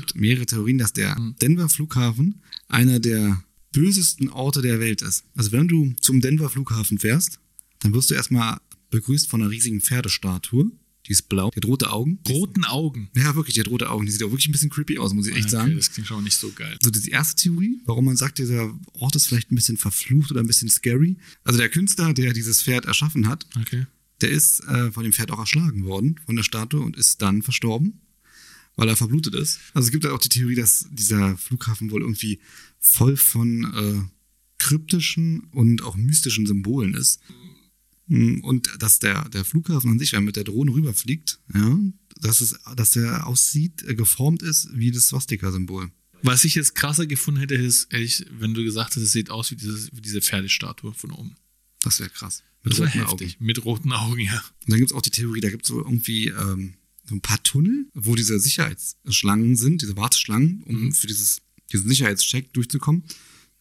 gibt mehrere Theorien, dass der Hm. Denver Flughafen einer der bösesten Orte der Welt ist. Also wenn du zum Denver Flughafen fährst, dann wirst du erstmal begrüßt von einer riesigen Pferdestatue. Die ist blau, die hat rote Augen. Roten Augen. Ja, wirklich, die hat rote Augen. Die sieht auch wirklich ein bisschen creepy aus, muss ich echt Okay, sagen. Das klingt schon auch nicht so geil. So, die erste Theorie, warum man sagt, dieser Ort ist vielleicht ein bisschen verflucht oder ein bisschen scary. Also der Künstler, der dieses Pferd erschaffen hat, Okay. der ist äh, von dem Pferd auch erschlagen worden, von der Statue, und ist dann verstorben, weil er verblutet ist. Also es gibt ja auch die Theorie, dass dieser Flughafen wohl irgendwie voll von äh, kryptischen und auch mystischen Symbolen ist. Mm, Und dass der, der Flughafen an sich, wenn man mit der Drohne rüberfliegt, ja, dass, es, dass der aussieht, äh, geformt ist wie das Swastika-Symbol. Was ich jetzt krasser gefunden hätte, ist, ehrlich, wenn du gesagt hättest, es sieht aus wie, dieses, wie diese Pferdestatue von oben. Das wäre krass. Mit Das roten heftig. Augen. Mit roten Augen, ja. Und dann gibt's auch die Theorie, da gibt's so irgendwie ähm, so ein paar Tunnel, wo diese Sicherheitsschlangen sind, diese Warteschlangen, um für dieses, diesen Sicherheitscheck durchzukommen.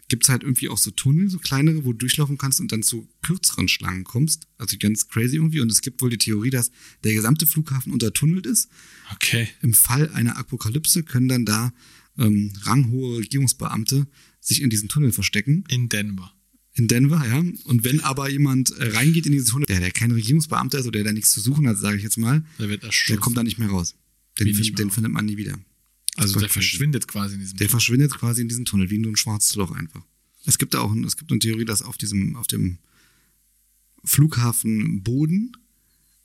Gibt's halt irgendwie auch so Tunnel, so kleinere, wo du durchlaufen kannst und dann zu kürzeren Schlangen kommst. Also ganz crazy irgendwie. Und es gibt wohl die Theorie, dass der gesamte Flughafen untertunnelt ist. Okay. Im Fall einer Apokalypse können dann da ähm, ranghohe Regierungsbeamte sich in diesen Tunnel verstecken. In Denver. In Denver, ja. Und wenn aber jemand äh, reingeht in diese Tunnel, der, der kein Regierungsbeamter ist oder der da nichts zu suchen hat, sage ich jetzt mal, Der der kommt da nicht mehr raus. Den, find, mehr den raus? findet man nie wieder. also der verschwindet quasi in diesem Der Tunnel. verschwindet quasi in diesem Tunnel, wie nur ein schwarzes Loch einfach. Es gibt da auch es gibt eine Theorie, dass auf diesem, auf dem Flughafenboden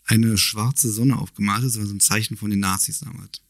eine schwarze Sonne aufgemalt ist, das war so ein Zeichen von den Nazis damals.